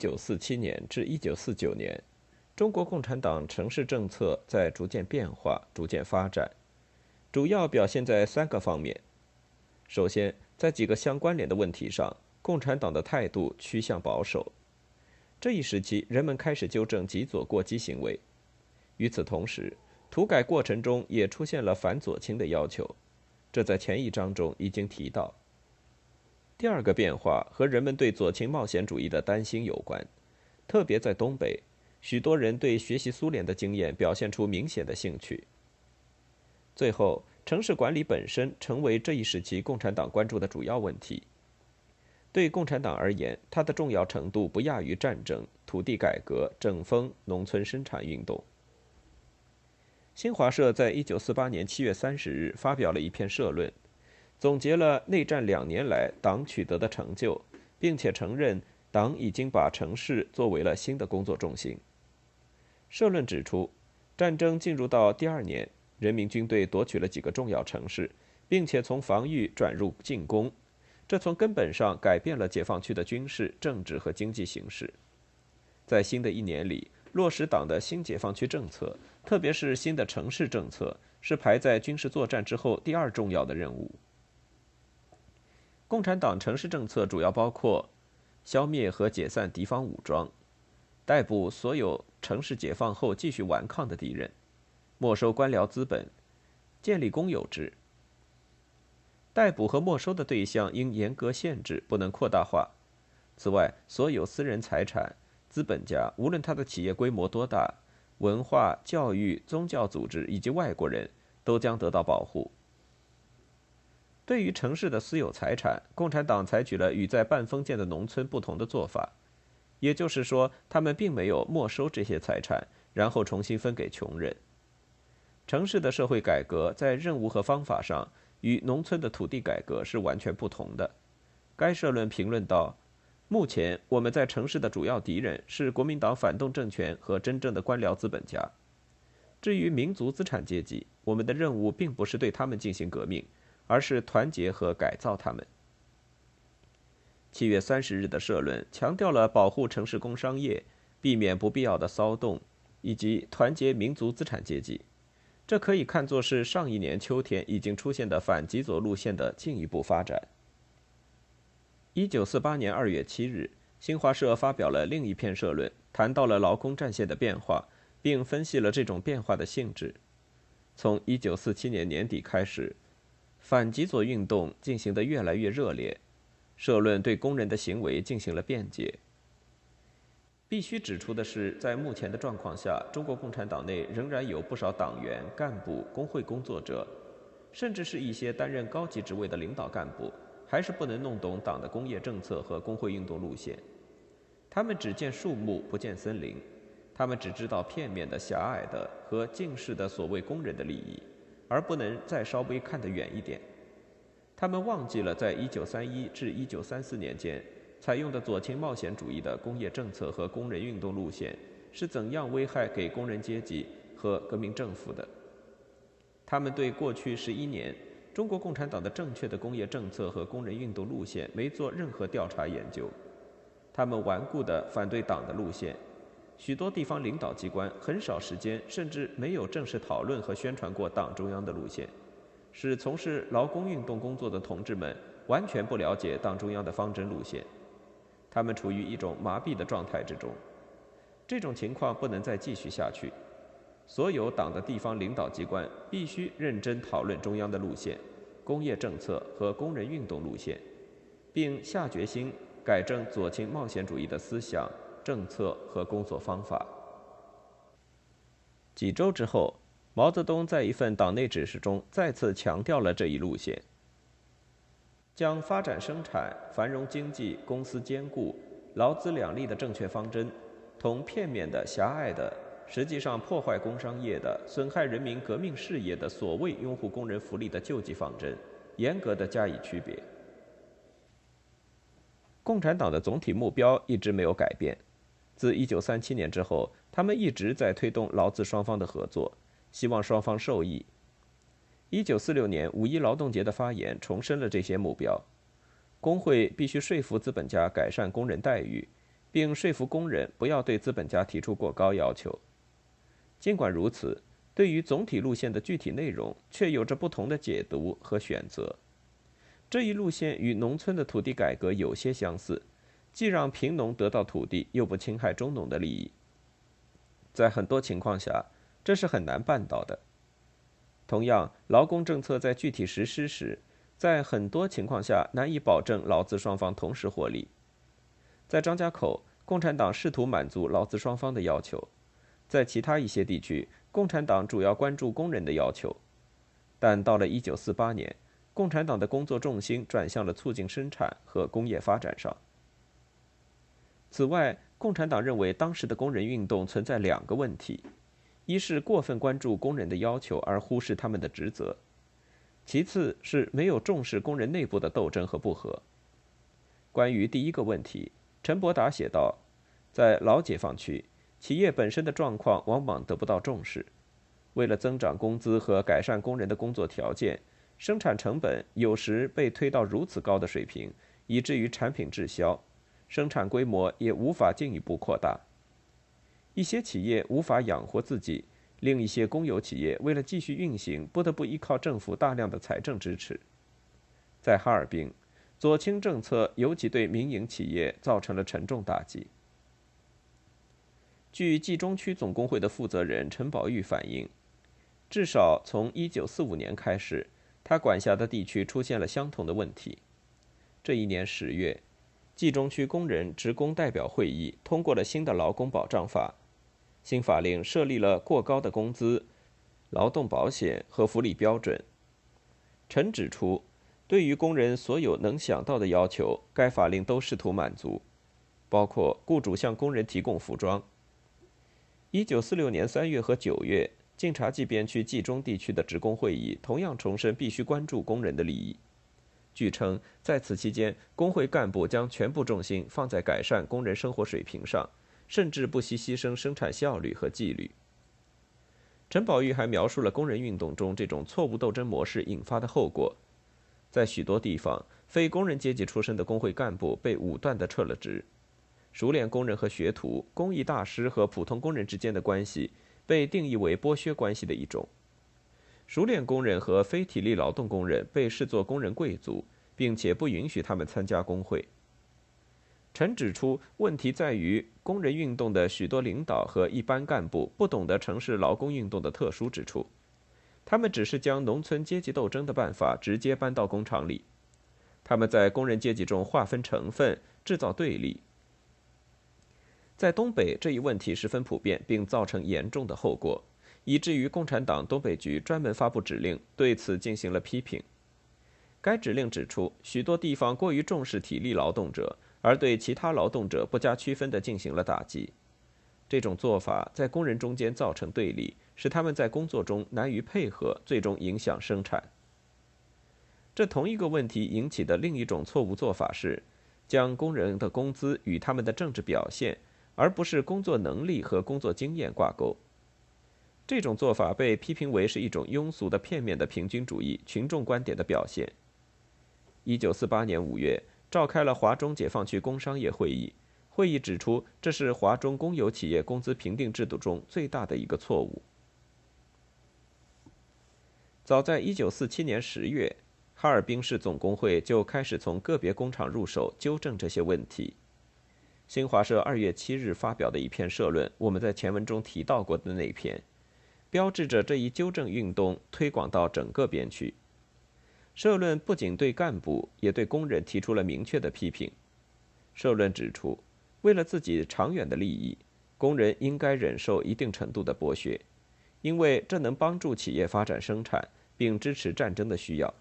一九四七年至一九四九年，中国共产党城市政策在逐渐变化、逐渐发展，主要表现在三个方面。首先，在几个相关联的问题上，共产党的态度趋向保守。这一时期，人们开始纠正极左过激行为。与此同时，土改过程中也出现了反左倾的要求，这在前一章中已经提到。第二个变化和人们对左倾冒险主义的担心有关，特别在东北，许多人对学习苏联的经验表现出明显的兴趣。最后，城市管理本身成为这一时期共产党关注的主要问题。对共产党而言，它的重要程度不亚于战争、土地改革、整风、农村生产运动。新华社在一九四八年七月三十日发表了一篇社论。总结了内战两年来党取得的成就，并且承认党已经把城市作为了新的工作重心。社论指出，战争进入到第二年，人民军队夺取了几个重要城市，并且从防御转入进攻，这从根本上改变了解放区的军事、政治和经济形势。在新的一年里，落实党的新解放区政策，特别是新的城市政策，是排在军事作战之后第二重要的任务。共产党城市政策主要包括消灭和解散敌方武装，逮捕所有城市解放后继续顽抗的敌人，没收官僚资本，建立公有制。逮捕和没收的对象应严格限制，不能扩大化。此外，所有私人财产、资本家，无论他的企业规模多大，文化、教育、宗教组织以及外国人都将得到保护。对于城市的私有财产，共产党采取了与在半封建的农村不同的做法，也就是说，他们并没有没收这些财产，然后重新分给穷人。城市的社会改革在任务和方法上与农村的土地改革是完全不同的。该社论评论道：“目前我们在城市的主要敌人是国民党反动政权和真正的官僚资本家。至于民族资产阶级，我们的任务并不是对他们进行革命。”而是团结和改造他们。七月三十日的社论强调了保护城市工商业、避免不必要的骚动，以及团结民族资产阶级。这可以看作是上一年秋天已经出现的反极左路线的进一步发展。一九四八年二月七日，新华社发表了另一篇社论，谈到了劳工战线的变化，并分析了这种变化的性质。从一九四七年年底开始。反极左运动进行得越来越热烈，社论对工人的行为进行了辩解。必须指出的是，在目前的状况下，中国共产党内仍然有不少党员、干部、工会工作者，甚至是一些担任高级职位的领导干部，还是不能弄懂党的工业政策和工会运动路线。他们只见树木，不见森林；他们只知道片面的、狭隘的和近视的所谓工人的利益。而不能再稍微看得远一点。他们忘记了，在1931至1934年间采用的左倾冒险主义的工业政策和工人运动路线是怎样危害给工人阶级和革命政府的。他们对过去十一年中国共产党的正确的工业政策和工人运动路线没做任何调查研究。他们顽固地反对党的路线。许多地方领导机关很少时间，甚至没有正式讨论和宣传过党中央的路线，使从事劳工运动工作的同志们完全不了解党中央的方针路线。他们处于一种麻痹的状态之中。这种情况不能再继续下去。所有党的地方领导机关必须认真讨论中央的路线、工业政策和工人运动路线，并下决心改正左倾冒险主义的思想。政策和工作方法。几周之后，毛泽东在一份党内指示中再次强调了这一路线：将发展生产、繁荣经济、公私兼顾、劳资两利的正确方针，同片面的、狭隘的、实际上破坏工商业的、损害人民革命事业的所谓拥护工人福利的救济方针，严格的加以区别。共产党的总体目标一直没有改变。自1937年之后，他们一直在推动劳资双方的合作，希望双方受益。1946年五一劳动节的发言重申了这些目标：工会必须说服资本家改善工人待遇，并说服工人不要对资本家提出过高要求。尽管如此，对于总体路线的具体内容却有着不同的解读和选择。这一路线与农村的土地改革有些相似，既让贫农得到土地，又不侵害中农的利益。在很多情况下，这是很难办到的。同样，劳工政策在具体实施时，在很多情况下难以保证劳资双方同时获利。在张家口，共产党试图满足劳资双方的要求；在其他一些地区，共产党主要关注工人的要求。但到了1948年，共产党的工作重心转向了促进生产和工业发展上。此外，共产党认为当时的工人运动存在两个问题：一是过分关注工人的要求而忽视他们的职责；其次是没有重视工人内部的斗争和不和。关于第一个问题，陈伯达写道：“在老解放区，企业本身的状况往往得不到重视，为了增长工资和改善工人的工作条件。”生产成本有时被推到如此高的水平，以至于产品滞销，生产规模也无法进一步扩大。一些企业无法养活自己，另一些公有企业为了继续运行，不得不依靠政府大量的财政支持。在哈尔滨，左倾政策尤其对民营企业造成了沉重打击。据冀中区总工会的负责人陈宝玉反映，至少从1945年开始。他管辖的地区出现了相同的问题。这一年十月，冀中区工人职工代表会议通过了新的劳工保障法。新法令设立了过高的工资、劳动保险和福利标准。陈指出，对于工人所有能想到的要求，该法令都试图满足，包括雇主向工人提供服装。一九四六年三月和九月。晋察冀边区冀中地区的职工会议同样重申必须关注工人的利益。据称，在此期间，工会干部将全部重心放在改善工人生活水平上，甚至不惜牺牲生产效率和纪律。陈宝玉还描述了工人运动中这种错误斗争模式引发的后果：在许多地方，非工人阶级出身的工会干部被武断地撤了职；熟练工人和学徒、工艺大师和普通工人之间的关系。被定义为剥削关系的一种，熟练工人和非体力劳动工人被视作工人贵族，并且不允许他们参加工会。陈指出，问题在于工人运动的许多领导和一般干部不懂得城市劳工运动的特殊之处，他们只是将农村阶级斗争的办法直接搬到工厂里，他们在工人阶级中划分成分，制造对立。在东北，这一问题十分普遍，并造成严重的后果，以至于共产党东北局专门发布指令，对此进行了批评。该指令指出，许多地方过于重视体力劳动者，而对其他劳动者不加区分地进行了打击。这种做法在工人中间造成对立，使他们在工作中难于配合，最终影响生产。这同一个问题引起的另一种错误做法是，将工人的工资与他们的政治表现。而不是工作能力和工作经验挂钩，这种做法被批评为是一种庸俗的、片面的平均主义群众观点的表现。一九四八年五月，召开了华中解放区工商业会议，会议指出这是华中公有企业工资评定制度中最大的一个错误。早在一九四七年十月，哈尔滨市总工会就开始从个别工厂入手纠正这些问题。新华社二月七日发表的一篇社论，我们在前文中提到过的那篇，标志着这一纠正运动推广到整个边区。社论不仅对干部，也对工人提出了明确的批评。社论指出，为了自己长远的利益，工人应该忍受一定程度的剥削，因为这能帮助企业发展生产，并支持战争的需要。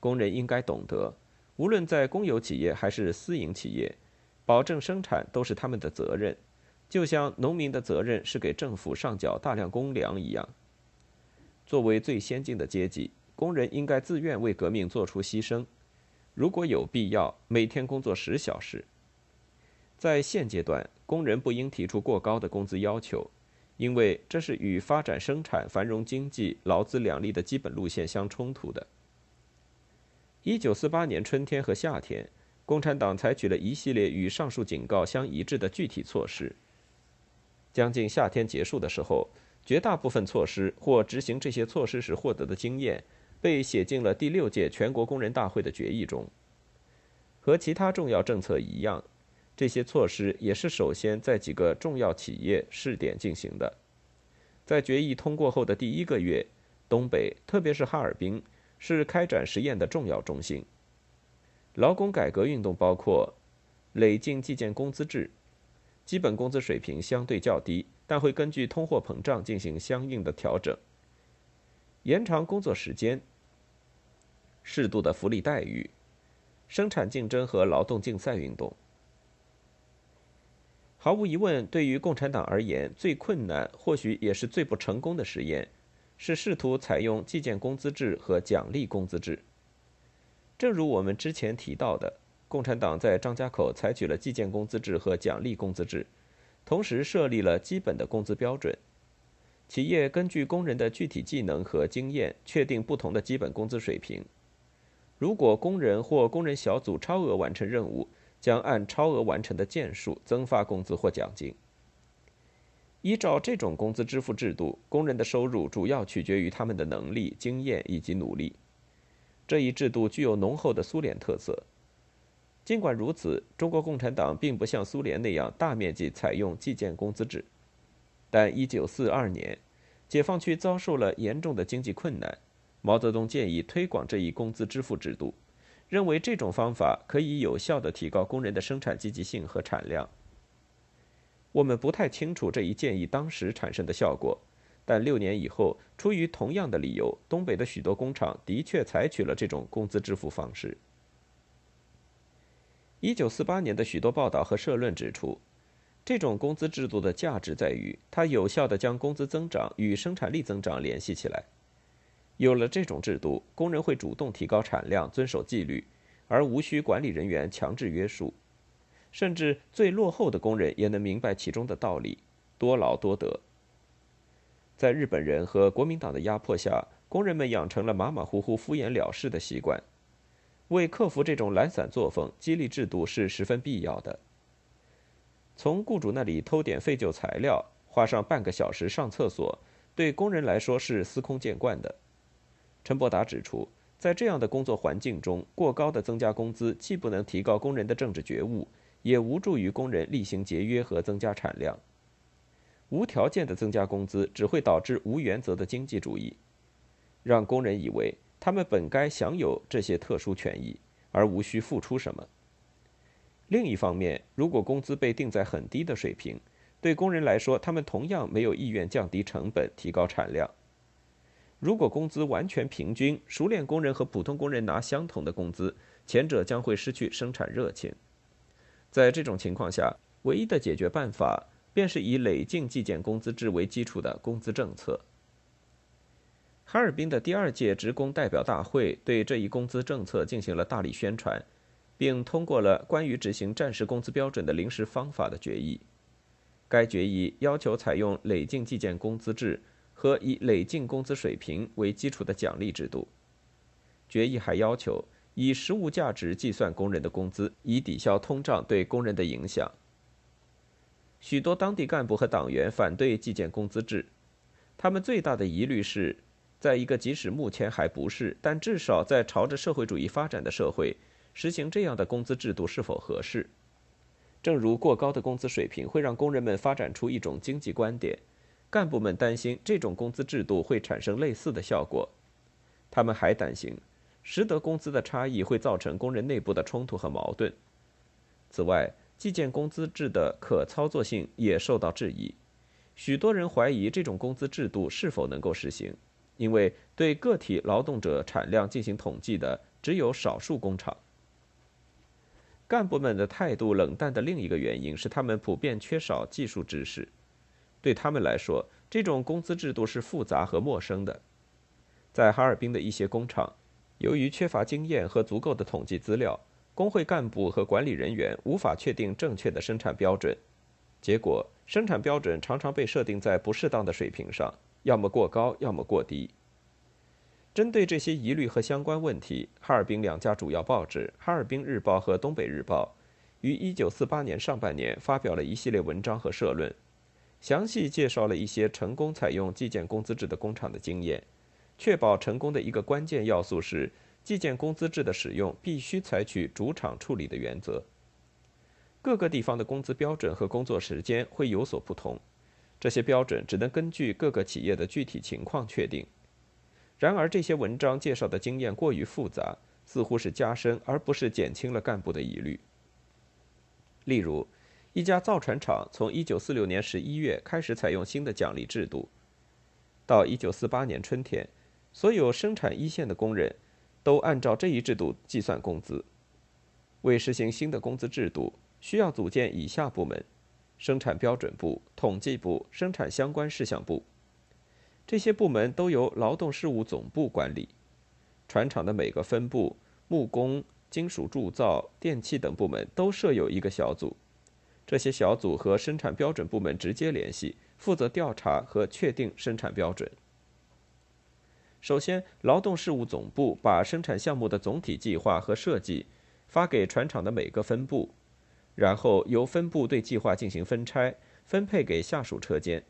工人应该懂得，无论在公有企业还是私营企业，保证生产都是他们的责任，就像农民的责任是给政府上缴大量公粮一样。作为最先进的阶级，工人应该自愿为革命做出牺牲，如果有必要，每天工作十小时。在现阶段，工人不应提出过高的工资要求，因为这是与发展生产、繁荣经济、劳资两利的基本路线相冲突的。一九四八年春天和夏天，共产党采取了一系列与上述警告相一致的具体措施。将近夏天结束的时候，绝大部分措施或执行这些措施时获得的经验，被写进了第六届全国工人大会的决议中。和其他重要政策一样。这些措施也是首先在几个重要企业试点进行的。在决议通过后的第一个月，东北，特别是哈尔滨，是开展实验的重要中心。劳工改革运动包括累进计件工资制，基本工资水平相对较低，但会根据通货膨胀进行相应的调整；延长工作时间，适度的福利待遇，生产竞争和劳动竞赛运动。毫无疑问，对于共产党而言，最困难，或许也是最不成功的实验，是试图采用计件工资制和奖励工资制。正如我们之前提到的，共产党在张家口采取了计件工资制和奖励工资制，同时设立了基本的工资标准。企业根据工人的具体技能和经验，确定不同的基本工资水平。如果工人或工人小组超额完成任务，将按超额完成的件数增发工资或奖金。依照这种工资支付制度，工人的收入主要取决于他们的能力、经验以及努力。这一制度具有浓厚的苏联特色。尽管如此，中国共产党并不像苏联那样大面积采用计件工资制。但1942年，解放区遭受了严重的经济困难，毛泽东建议推广这一工资支付制度。认为这种方法可以有效地提高工人的生产积极性和产量。我们不太清楚这一建议当时产生的效果，但六年以后，出于同样的理由，东北的许多工厂的确采取了这种工资支付方式。一九四八年的许多报道和社论指出，这种工资制度的价值在于它有效地将工资增长与生产力增长联系起来。有了这种制度，工人会主动提高产量，遵守纪律，而无需管理人员强制约束。甚至最落后的工人也能明白其中的道理：多劳多得。在日本人和国民党的压迫下，工人们养成了马马虎虎、敷衍了事的习惯。为克服这种懒散作风，激励制度是十分必要的。从雇主那里偷点废旧材料，花上半个小时上厕所，对工人来说是司空见惯的。陈伯达指出，在这样的工作环境中，过高的增加工资既不能提高工人的政治觉悟，也无助于工人厉行节约和增加产量。无条件的增加工资只会导致无原则的经济主义，让工人以为他们本该享有这些特殊权益，而无需付出什么。另一方面，如果工资被定在很低的水平，对工人来说，他们同样没有意愿降低成本、提高产量。如果工资完全平均，熟练工人和普通工人拿相同的工资，前者将会失去生产热情。在这种情况下，唯一的解决办法便是以累进计件工资制为基础的工资政策。哈尔滨的第二届职工代表大会对这一工资政策进行了大力宣传，并通过了关于执行战时工资标准的临时方法的决议。该决议要求采用累进计件工资制。和以累进工资水平为基础的奖励制度。决议还要求以实物价值计算工人的工资，以抵消通胀对工人的影响。许多当地干部和党员反对计件工资制，他们最大的疑虑是，在一个即使目前还不是，但至少在朝着社会主义发展的社会，实行这样的工资制度是否合适？正如过高的工资水平会让工人们发展出一种经济观点。干部们担心这种工资制度会产生类似的效果，他们还担心实得工资的差异会造成工人内部的冲突和矛盾。此外，计件工资制的可操作性也受到质疑，许多人怀疑这种工资制度是否能够实行，因为对个体劳动者产量进行统计的只有少数工厂。干部们的态度冷淡的另一个原因是，他们普遍缺少技术知识。对他们来说，这种工资制度是复杂和陌生的。在哈尔滨的一些工厂，由于缺乏经验和足够的统计资料，工会干部和管理人员无法确定正确的生产标准，结果生产标准常常被设定在不适当的水平上，要么过高，要么过低。针对这些疑虑和相关问题，哈尔滨两家主要报纸《哈尔滨日报》和《东北日报》于1948年上半年发表了一系列文章和社论，详细介绍了一些成功采用计件工资制的工厂的经验。确保成功的一个关键要素是，计件工资制的使用必须采取主场处理的原则。各个地方的工资标准和工作时间会有所不同，这些标准只能根据各个企业的具体情况确定。然而，这些文章介绍的经验过于复杂，似乎是加深而不是减轻了干部的疑虑。例如，一家造船厂从1946年11月开始采用新的奖励制度，到1948年春天，所有生产一线的工人都按照这一制度计算工资。为实行新的工资制度，需要组建以下部门：生产标准部、统计部、生产相关事项部。这些部门都由劳动事务总部管理，船厂的每个分部、木工、金属铸造、电器等部门都设有一个小组，这些小组和生产标准部门直接联系，负责调查和确定生产标准。首先，劳动事务总部把生产项目的总体计划和设计发给船厂的每个分部，然后由分部对计划进行分拆，分配给下属车间。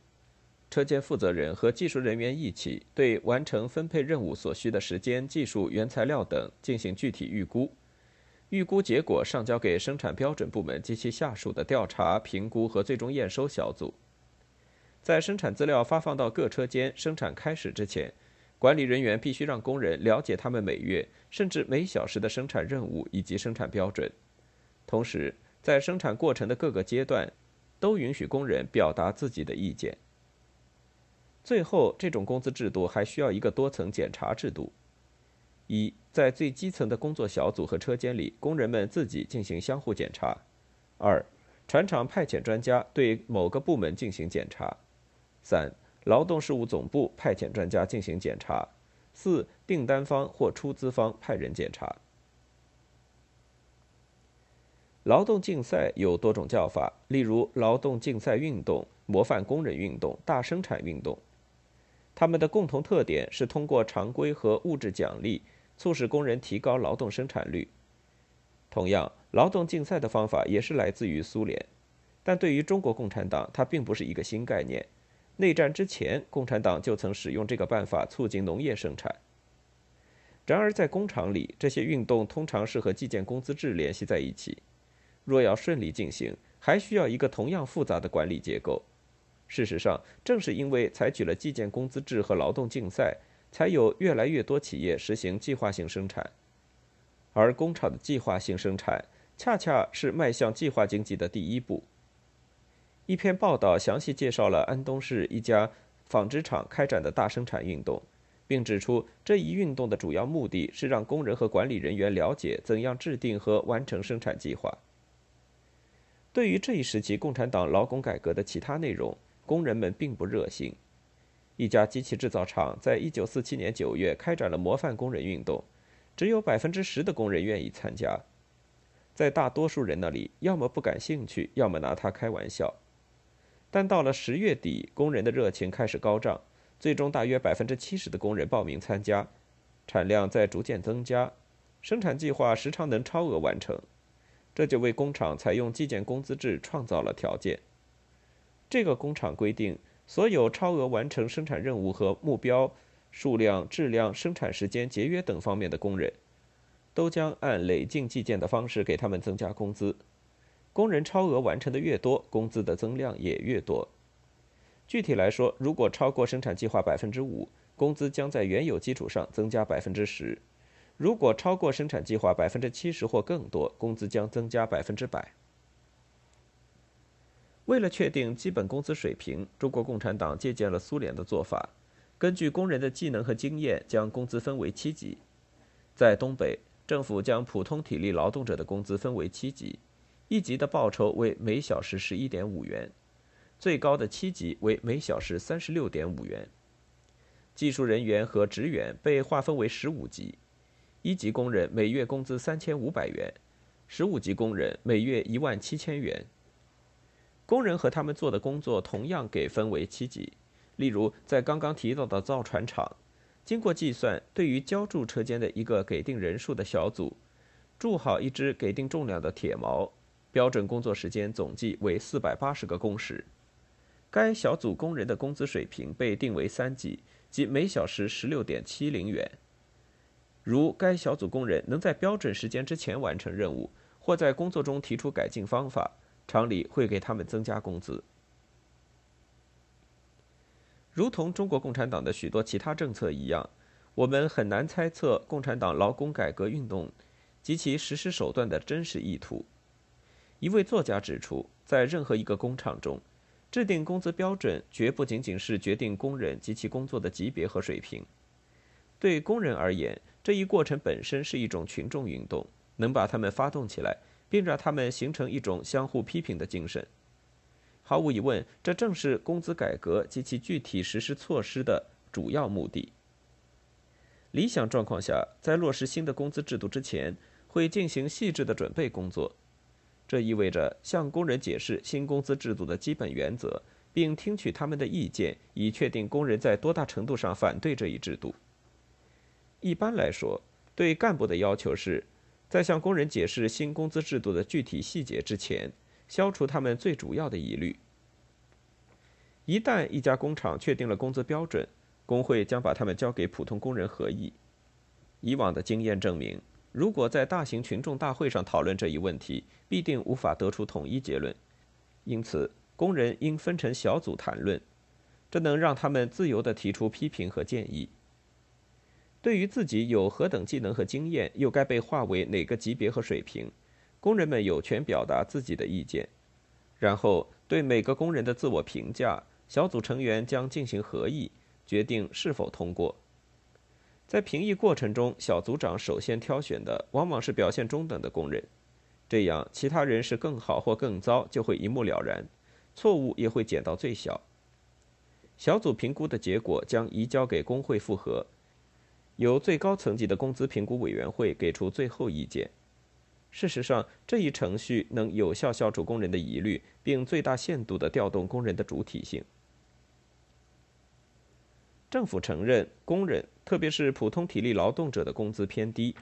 车间负责人和技术人员一起对完成分配任务所需的时间、技术、原材料等进行具体预估，预估结果上交给生产标准部门及其下属的调查、评估和最终验收小组。在生产资料发放到各车间、生产开始之前，管理人员必须让工人了解他们每月甚至每小时的生产任务以及生产标准，同时在生产过程的各个阶段，都允许工人表达自己的意见。最后，这种工资制度还需要一个多层检查制度：一，在最基层的工作小组和车间里，工人们自己进行相互检查；二，船厂派遣专家对某个部门进行检查；三，劳动事务总部派遣专家进行检查；四，订单方或出资方派人检查。劳动竞赛有多种叫法，例如劳动竞赛运动、模范工人运动、大生产运动。他们的共同特点是通过常规和物质奖励，促使工人提高劳动生产率。同样，劳动竞赛的方法也是来自于苏联，但对于中国共产党，它并不是一个新概念。内战之前，共产党就曾使用这个办法促进农业生产。然而，在工厂里，这些运动通常是和计件工资制联系在一起。若要顺利进行，还需要一个同样复杂的管理结构。事实上，正是因为采取了计件工资制和劳动竞赛，才有越来越多企业实行计划性生产。而工厂的计划性生产，恰恰是迈向计划经济的第一步。一篇报道详细介绍了安东市一家纺织厂开展的大生产运动，并指出这一运动的主要目的是让工人和管理人员了解怎样制定和完成生产计划。对于这一时期共产党劳工改革的其他内容，工人们并不热心。一家机器制造厂在一九四七年九月开展了模范工人运动，只有百分之十的工人愿意参加。在大多数人那里，要么不感兴趣，要么拿它开玩笑。但到了十月底，工人的热情开始高涨，最终大约百分之七十的工人报名参加，产量在逐渐增加，生产计划时常能超额完成，这就为工厂采用计件工资制创造了条件。这个工厂规定，所有超额完成生产任务和目标数量、质量、生产时间、节约等方面的工人，都将按累进计件的方式给他们增加工资。工人超额完成的越多，工资的增量也越多。具体来说，如果超过生产计划百分之五，工资将在原有基础上增加百分之十；如果超过生产计划百分之七十或更多，工资将增加百分之百。为了确定基本工资水平，中国共产党借鉴了苏联的做法，根据工人的技能和经验，将工资分为七级。在东北，政府将普通体力劳动者的工资分为七级，一级的报酬为每小时十一点五元，最高的七级为每小时三十六点五元。技术人员和职员被划分为十五级，一级工人每月工资三千五百元，十五级工人每月一万七千元。工人和他们做的工作同样给分为七级。例如，在刚刚提到的造船厂，经过计算，对于浇筑车间的一个给定人数的小组，铸好一只给定重量的铁锚，标准工作时间总计为四百八十个工时。该小组工人的工资水平被定为三级，即每小时十六点七零元。如该小组工人能在标准时间之前完成任务，或在工作中提出改进方法。厂里会给他们增加工资，如同中国共产党的许多其他政策一样，我们很难猜测共产党劳工改革运动及其实施手段的真实意图。一位作家指出，在任何一个工厂中，制定工资标准绝不仅仅是决定工人及其工作的级别和水平。对工人而言，这一过程本身是一种群众运动，能把他们发动起来。并让他们形成一种相互批评的精神。毫无疑问，这正是工资改革及其具体实施措施的主要目的。理想状况下，在落实新的工资制度之前，会进行细致的准备工作。这意味着向工人解释新工资制度的基本原则，并听取他们的意见，以确定工人在多大程度上反对这一制度。一般来说，对干部的要求是。在向工人解释新工资制度的具体细节之前，消除他们最主要的疑虑。一旦一家工厂确定了工资标准，工会将把他们交给普通工人合议。以往的经验证明，如果在大型群众大会上讨论这一问题，必定无法得出统一结论。因此，工人应分成小组谈论，这能让他们自由地提出批评和建议。对于自己有何等技能和经验，又该被划为哪个级别和水平，工人们有权表达自己的意见。然后，对每个工人的自我评价，小组成员将进行合议，决定是否通过。在评议过程中，小组长首先挑选的往往是表现中等的工人，这样其他人是更好或更糟就会一目了然，错误也会减到最小。小组评估的结果将移交给工会复核。由最高层级的工资评估委员会给出最后意见。事实上，这一程序能有效消除工人的疑虑，并最大限度地调动工人的主体性。政府承认，工人，特别是普通体力劳动者的工资偏低，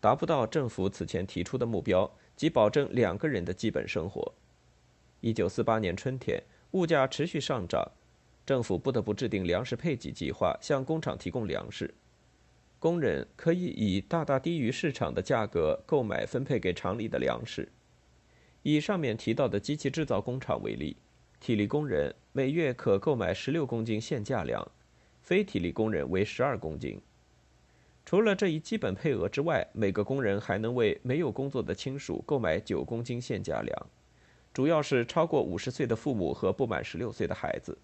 达不到政府此前提出的目标，即保证两个人的基本生活。一九四八年春天，物价持续上涨，政府不得不制定粮食配给计划，向工厂提供粮食。工人可以以大大低于市场的价格购买分配给厂里的粮食。以上面提到的机器制造工厂为例，体力工人每月可购买十六公斤限价粮，非体力工人为十二公斤。除了这一基本配额之外，每个工人还能为没有工作的亲属购买九公斤限价粮，主要是超过五十岁的父母和不满十六岁的孩子。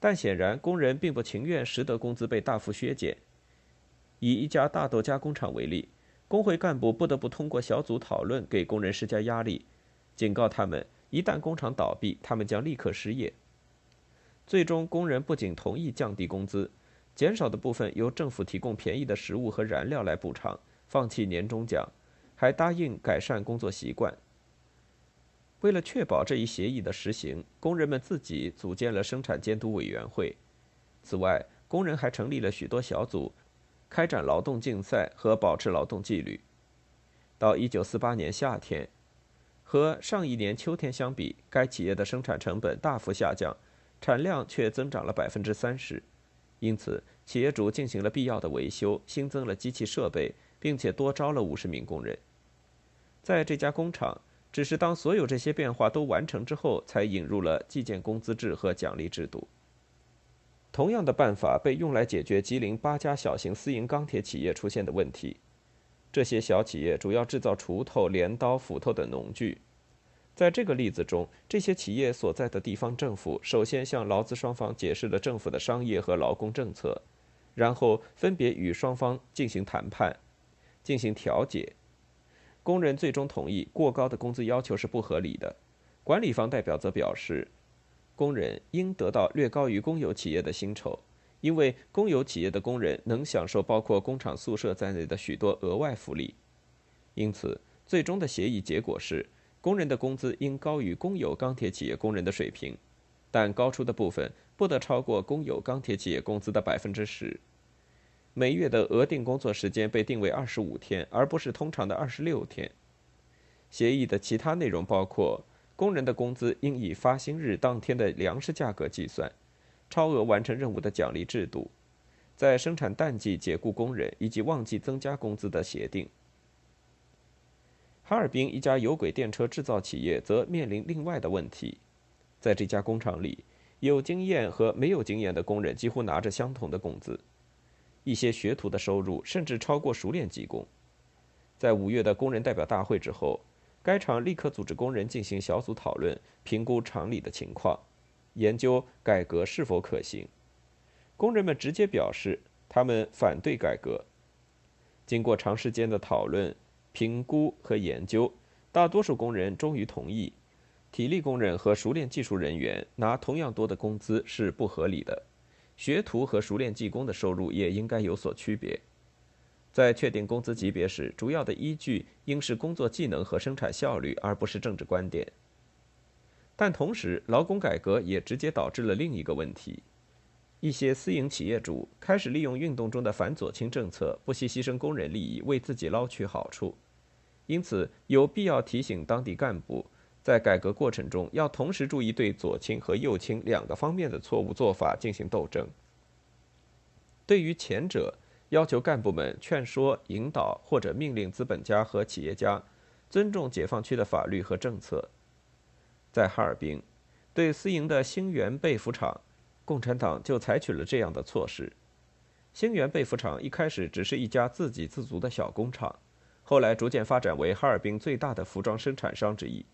但显然，工人并不情愿实得工资被大幅削减。以一家大豆加工厂为例，工会干部不得不通过小组讨论给工人施加压力，警告他们，一旦工厂倒闭，他们将立刻失业。最终，工人不仅同意降低工资，减少的部分由政府提供便宜的食物和燃料来补偿，放弃年终奖，还答应改善工作习惯。为了确保这一协议的实行，工人们自己组建了生产监督委员会。此外，工人还成立了许多小组。开展劳动竞赛和保持劳动纪律。到1948年夏天，和上一年秋天相比，该企业的生产成本大幅下降，产量却增长了百分之三十。因此，企业主进行了必要的维修，新增了机器设备，并且多招了五十名工人。在这家工厂，只是当所有这些变化都完成之后，才引入了计件工资制和奖励制度。同样的办法被用来解决吉林八家小型私营钢铁企业出现的问题。这些小企业主要制造锄头、镰刀、斧头等农具。在这个例子中，这些企业所在的地方政府首先向劳资双方解释了政府的商业和劳工政策，然后分别与双方进行谈判，进行调解。工人最终同意过高的工资要求是不合理的。管理方代表则表示，工人应得到略高于公有企业的薪酬，因为公有企业的工人能享受包括工厂宿舍在内的许多额外福利。因此，最终的协议结果是。工人的工资应高于公有钢铁企业工人的水平，但高出的部分不得超过公有钢铁企业工资的百分之十。每月的额定工作时间被定为二十五天，而不是通常的二十六天。协议的其他内容包括：工人的工资应以发薪日当天的粮食价格计算；超额完成任务的奖励制度；在生产淡季解雇工人以及旺季增加工资的协定。哈尔滨一家有轨电车制造企业则面临另外的问题，在这家工厂里，有经验和没有经验的工人几乎拿着相同的工资，一些学徒的收入甚至超过熟练技工。在五月的工人代表大会之后，该厂立刻组织工人进行小组讨论，评估厂里的情况，研究改革是否可行。工人们直接表示他们反对改革。经过长时间的讨论。评估和研究，大多数工人终于同意，体力工人和熟练技术人员拿同样多的工资是不合理的，学徒和熟练技工的收入也应该有所区别。在确定工资级别时，主要的依据应是工作技能和生产效率，而不是政治观点。但同时，劳工改革也直接导致了另一个问题。一些私营企业主开始利用运动中的反左倾政策，不惜牺牲工人利益，为自己捞取好处。因此，有必要提醒当地干部，在改革过程中要同时注意对左倾和右倾两个方面的错误做法进行斗争。对于前者，要求干部们劝说、引导或者命令资本家和企业家尊重解放区的法律和政策。在哈尔滨，对私营的兴源被服厂。共产党就采取了这样的措施。兴源被服厂一开始只是一家自给自足的小工厂，后来逐渐发展为哈尔滨最大的服装生产商之一。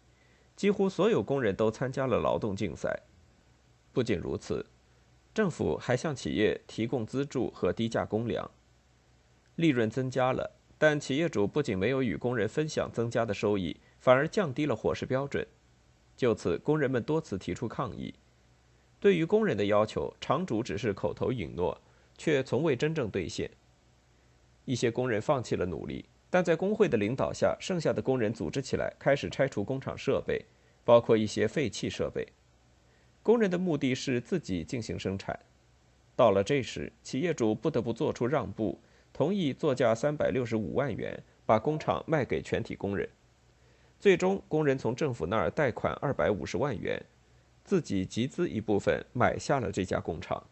几乎所有工人都参加了劳动竞赛。不仅如此，政府还向企业提供资助和低价公粮，利润增加了。但企业主不仅没有与工人分享增加的收益，反而降低了伙食标准。就此，工人们多次提出抗议。对于工人的要求，厂主只是口头允诺，却从未真正兑现。一些工人放弃了努力，但在工会的领导下，剩下的工人组织起来，开始拆除工厂设备，包括一些废弃设备。工人的目的是自己进行生产。到了这时，企业主不得不做出让步，同意作价三百六十五万元把工厂卖给全体工人。最终，工人从政府那儿贷款二百五十万元。自己集资一部分买下了这家工厂。